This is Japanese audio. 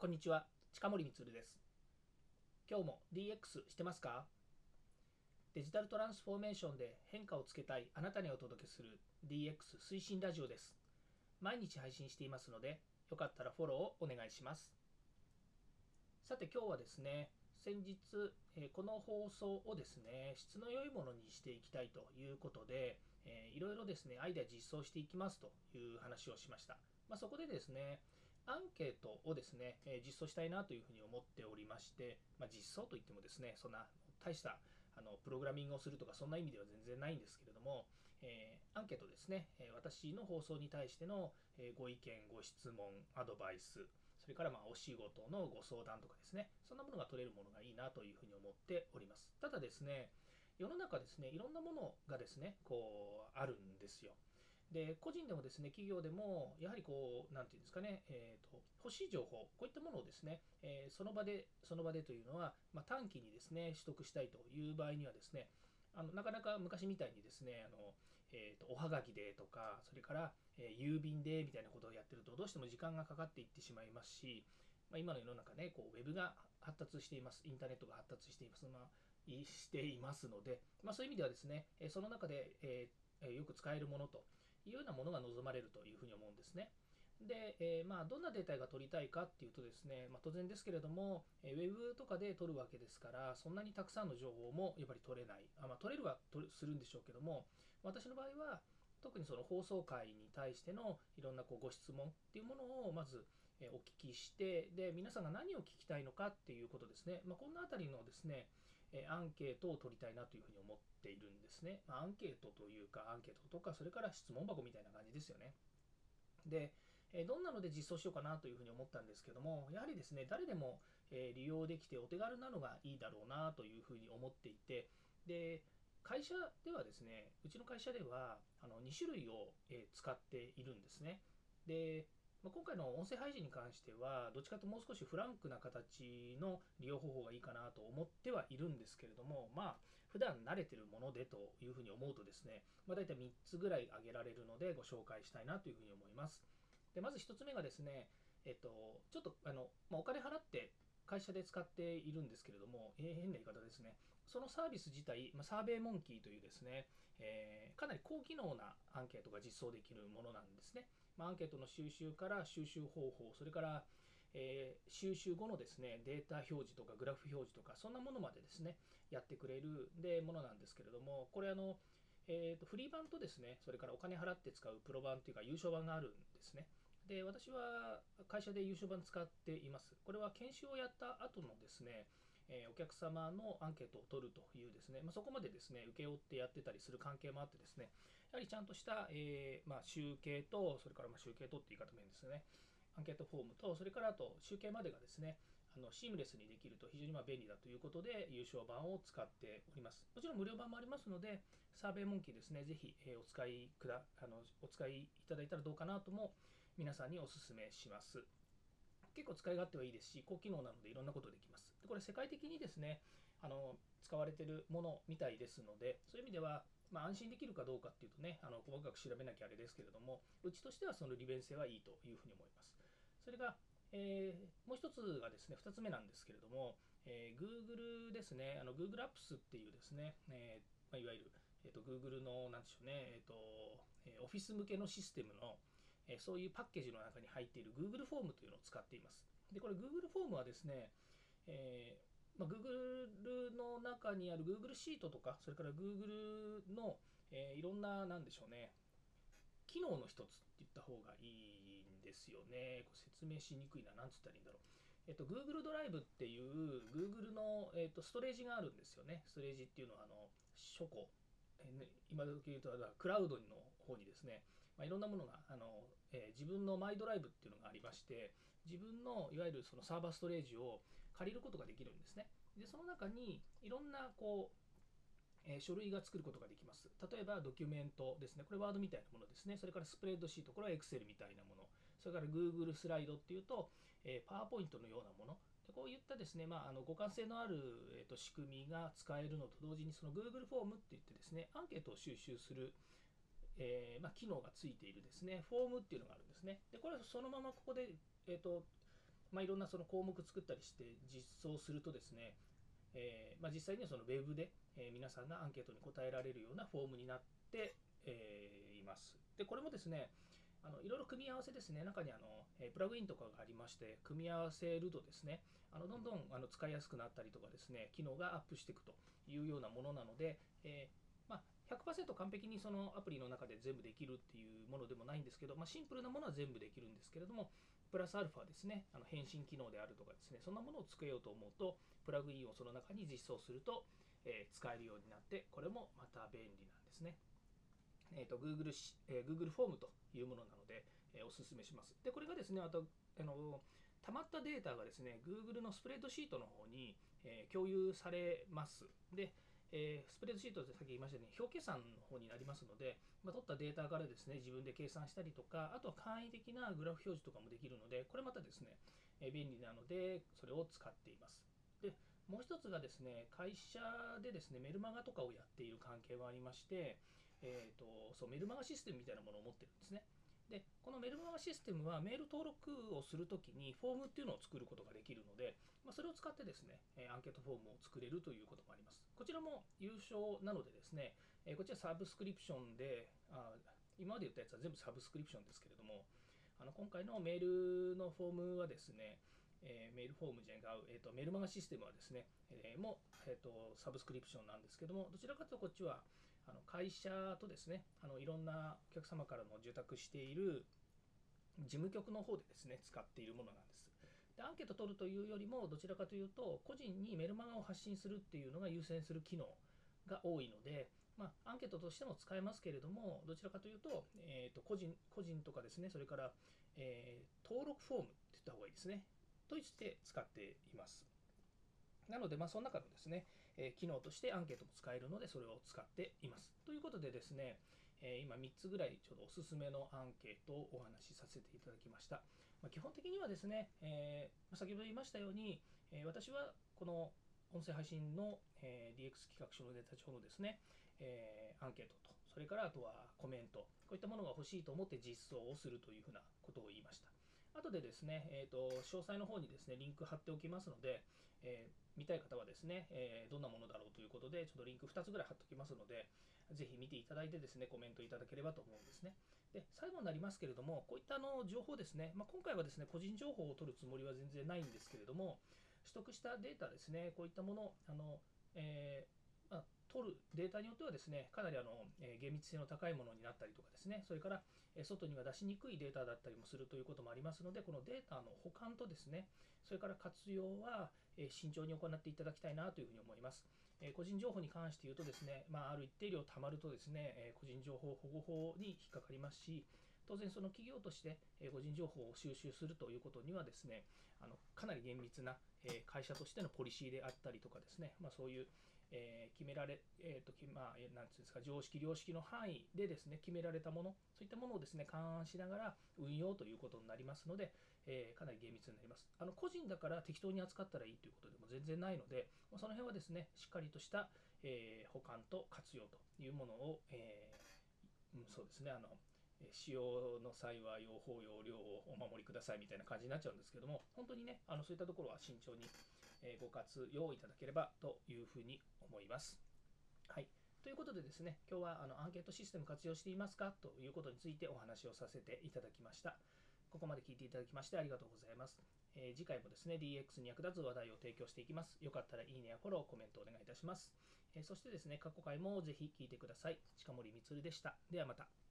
こんにちは。近森光です。今日も DX してますか？デジタルトランスフォーメーションで変化をつけたいあなたにお届けする DX 推進ラジオです。毎日配信していますのでよかったらフォローをお願いします。さて今日はですね先日、えこの放送をですね質の良いものにしていきたいということで、えー、いろいろですねアイデア実装していきますという話をしました、まあ、そこでですねアンケートをですね、え実装したいなというふうに思っておりまして、まあ、実装といってもですね、そんな大したあのプログラミングをするとかそんな意味では全然ないんですけれども、えー、アンケートですね、え私の放送に対しての、えご意見、ご質問、アドバイス、それからまあお仕事のご相談とかですね、そんなものが取れるものがいいなというふうに思っております。ただですね、世の中ですね、いろんなものがですね、こうあるんですよ。で個人でもですね企業でもやはりこう何て言うんですかね、えーと、欲しい情報こういったものをですね、えー、その場でその場でというのは、まあ、短期にですね取得したいという場合にはですねあのなかなか昔みたいにですねあの、えーと、おはがきでとかそれから、えー、郵便でみたいなことをやってるとどうしても時間がかかっていってしまいますし、まあ、今の世の中ねこうウェブが発達していますインターネットが発達しています、まあ、していますので、まあ、そういう意味ではですねその中で、えー、よく使えるものというようなものが望まれるというふうに思うんですね。で、えー、まあ、どんなデータが取りたいかっていうとですね、まあ、当然ですけれども、えー、ウェブとかで取るわけですから、そんなにたくさんの情報もやっぱり取れない。あまあ、取れるはするんでしょうけども、私の場合は、特にその放送回に対してのいろんなこうご質問っていうものをまずお聞きして、で、皆さんが何を聞きたいのかっていうことですね。まあ、こんなあたりのですね、アンケートを取りたいなというふうに思っているんですね。アンケートというか、アンケートとか、それから質問箱みたいな感じですよね。で、どんなので実装しようかなというふうに思ったんですけども、やはりですね、誰でも利用できてお手軽なのがいいだろうなというふうに思っていて、で、会社ではですね、うちの会社ではあの2種類を使っているんですね。で、ま今回の音声配信に関しては、どっちかともう少しフランクな形の利用方法がいいかなと思ってはいるんですけれども、まあ、普段慣れてるものでというふうに思うとですね、まあ、大体3つぐらい挙げられるのでご紹介したいなというふうに思います。でまず1つ目がですね、えっと、ちょっとあの、まあ、お金払って会社で使っているんですけれども、えー、変な言い方ですね。そのサービス自体、まあ、サーベイモンキーというですね、えー、かなり高機能なアンケートが実装できるものなんですね。まあ、アンケートの収集から収集方法、それから、えー、収集後のですね、データ表示とかグラフ表示とか、そんなものまでですね、やってくれるでものなんですけれども、これあの、えーと、フリー版とですね、それからお金払って使うプロ版というか優勝版があるんですね。で、私は会社で優勝版使っています。これは研修をやった後のですね、えお客様のアンケートを取るというですね、まあ、そこまでですね、請け負ってやってたりする関係もあってですね、やはりちゃんとした、えー、まあ、集計と、それからま集計とって言い方もいいんですよね、アンケートフォームと、それからあと集計までがですね、あのシームレスにできると非常にま便利だということで、優勝版を使っております。もちろん無料版もありますので、サーベイモンキーですね、ぜひ、えお使いくだあのお使いいただいたらどうかなとも皆さんにお勧めします。結構使い勝手はいいですし、高機能なのでいろんなことできます。でこれ世界的にですね、あの使われているものみたいですので、そういう意味では、まあ、安心できるかどうかっていうとね、あの細かく調べなきゃあれですけれども、うちとしてはその利便性はいいというふうに思います。それが、えー、もう一つがですね、2つ目なんですけれども、えー、Google ですね、あの Google Apps っていうですね、えーまあ、いわゆる、えーと、Google の、なんでしょうね、えーと、えー、オフィス向けのシステムの、えー、そういうパッケージの中に入っている Google フォームというのを使っています。で、これ Google フォームはですね、えーまあ、Google の中にある Google シートとか、それから Google の、えー、いろんな、なんでしょうね、機能の一つって言った方がいいんですよね。こ説明しにくいな、なんつったらいいんだろう。えっと、Google ドライブっていう Google の、えっと、ストレージがあるんですよね。ストレージっていうのは、あの、書庫、えー、今時言うと、クラウドの方にですね、まあ、いろんなものがあの、えー、自分のマイドライブっていうのがありまして、自分のいわゆるそのサーバーストレージを借りることができるんですね。で、その中にいろんなこう、えー、書類が作ることができます。例えばドキュメントですね。これワードみたいなものですね。それからスプレッドシート。これは Excel みたいなもの。それから Google スライドっていうと、えー、PowerPoint のようなもの。でこういったですね、まあ、あの互換性のある、えーと、仕組みが使えるのと同時に、その Google フォームって言ってですね、アンケートを収集する、えー、まあ、機能がついているですね、フォームっていうのがあるんですね。で、これはそのままここで、えーとまあ、いろんなその項目作ったりして実装するとですね、えーまあ、実際にはそのウェブで、え皆さんがアンケートに答えられるようなフォームになって、えいます。で、これもですね、あのいろいろ組み合わせですね、中にあの、えプラグインとかがありまして、組み合わせるとですね、あのどんどんあの使いやすくなったりとかですね、機能がアップしていくというようなものなので、えーまあ、100%完璧にそのアプリの中で全部できるっていうものでもないんですけど、まあ、シンプルなものは全部できるんですけれども、プラスアルファですね、あの返信機能であるとかですね、そんなものを作れようと思うと、プラグインをその中に実装すると、えー使えるようになって、これもまた便利なんですね。えーと Google, え Google フォームというものなので、えーおすすめします。で、これがですね、あと、あの溜まったデータがですね、Google のスプレッドシートの方に、えー共有されます。で、えースプレッドシートでさっき言いましたように、表計算の方になりますので、まあ、取ったデータからですね、自分で計算したりとか、あとは簡易的なグラフ表示とかもできるので、これまたですね、え便利なので、それを使っています。で、もう一つがですね、会社でですね、メルマガとかをやっている関係がありまして、えー、とそうメルマガシステムみたいなものを持ってるんですね。で、このメルマガシステムはメール登録をするときにフォームっていうのを作ることができるので、まあ、それを使ってですね、アンケートフォームを作れるということもあります。こちらも優勝なのでですね、こちらサブスクリプションで、あ今まで言ったやつは全部サブスクリプションですけれども、あの今回のメールのフォームはですね、えーメールフォームじゃ違う、えーと、メルマガシステムはですね、えーも、えーと、サブスクリプションなんですけども、どちらかというとこっちはあの会社とですね、あのいろんなお客様からの受託している事務局の方でですね、使っているものなんです。でアンケート取るというよりも、どちらかというと、個人にメルマガを発信するっていうのが優先する機能が多いので、まあ、アンケートとしても使えますけれども、どちらかというと、えーと個人個人とかですね、それから、えー登録フォームって言った方がいいですね。として使っています。なので、まあ、その中のですね、え機能としてアンケートも使えるので、それを使っています。ということでですね、え今3つぐらいちょうどおすすめのアンケートをお話しさせていただきました。ま、基本的にはですね、えーまあ先ほど言いましたように、え私はこの音声配信の、え DX 企画書のデータ帳のですね、えアンケートと、それからあとはコメント、こういったものが欲しいと思って実装をするというふうなことを言いました。後でですね、えーと、詳細の方にですね、リンク貼っておきますので、えー見たい方はですね、えーどんなものだろうということで、ちょっとリンク2つぐらい貼っておきますので、ぜひ見ていただいてですね、コメントいただければと思うんですね。で、最後になりますけれども、こういったあの情報ですね、まあ、今回はですね、個人情報を取るつもりは全然ないんですけれども、取得したデータですね、こういったもの、あのえーまあ、取るデータによってはですね、かなりあの、え厳密性の高いものになったりとかですね、それから、え外には出しにくいデータだったりもするということもありますので、このデータの保管とですね、それから活用は、え慎重に行っていただきたいなというふうに思います。え個人情報に関して言うとですね、まあ、ある一定量たまるとですね、え個人情報保護法に引っかかりますし、当然その企業として、個人情報を収集するということにはですね、あのかなり厳密な、会社としてのポリシーであったりとかですね、まあ、そういう、えー決められ、えーとまあ、なんていうんですか、常識、良識の範囲でですね、決められたもの、そういったものをですね、勘案しながら運用ということになりますので、えーかなり厳密になります。あの個人だから適当に扱ったらいいということでも全然ないので、その辺はですね、しっかりとした、えー保管と活用というものを、えーうんそうですね、あの、使用の際は用法用量をお守りくださいみたいな感じになっちゃうんですけども、本当にね、あのそういったところは慎重に、えご活用いただければというふうに思います。はい。ということでですね、今日はあのアンケートシステム活用していますかということについてお話をさせていただきました。ここまで聞いていただきましてありがとうございます。えー次回もですね、DX に役立つ話題を提供していきます。よかったらいいねやフォロー、コメントお願いいたします。えーそしてですね、過去回もぜひ聞いてください。近森光でした。ではまた。